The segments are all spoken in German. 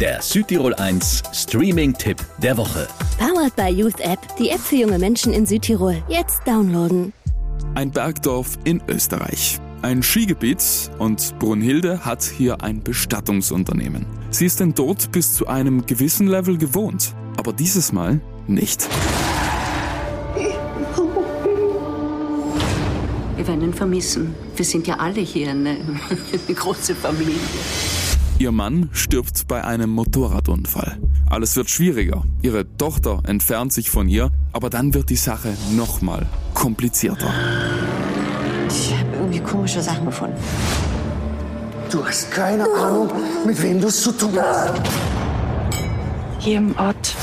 Der Südtirol 1 Streaming-Tipp der Woche. Powered by Youth App, die App für junge Menschen in Südtirol. Jetzt downloaden. Ein Bergdorf in Österreich. Ein Skigebiet und Brunhilde hat hier ein Bestattungsunternehmen. Sie ist den Tod bis zu einem gewissen Level gewohnt, aber dieses Mal nicht. Wir werden ihn vermissen. Wir sind ja alle hier eine, eine große Familie. Ihr Mann stirbt bei einem Motorradunfall. Alles wird schwieriger. Ihre Tochter entfernt sich von ihr, aber dann wird die Sache nochmal komplizierter. Ich habe irgendwie komische Sachen gefunden. Du hast keine Ahnung, mit wem du es zu tun hast. Hier im Ort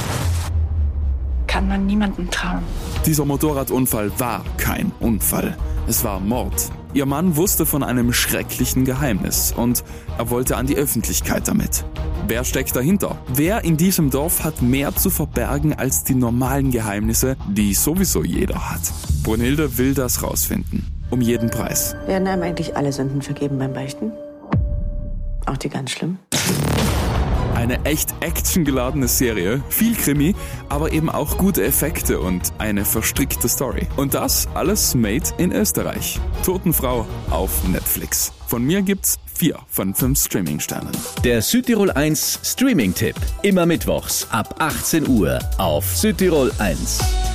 kann man niemanden trauen. Dieser Motorradunfall war kein Unfall. Es war Mord. Ihr Mann wusste von einem schrecklichen Geheimnis und er wollte an die Öffentlichkeit damit. Wer steckt dahinter? Wer in diesem Dorf hat mehr zu verbergen als die normalen Geheimnisse, die sowieso jeder hat? Brunhilde will das rausfinden. Um jeden Preis. Werden einem eigentlich alle Sünden vergeben beim Beichten? Auch die ganz schlimm? Eine echt actiongeladene Serie, viel Krimi, aber eben auch gute Effekte und eine verstrickte Story. Und das alles made in Österreich. Totenfrau auf Netflix. Von mir gibt's vier von fünf Streaming-Sternen. Der Südtirol 1 Streaming-Tipp. Immer mittwochs ab 18 Uhr auf Südtirol 1.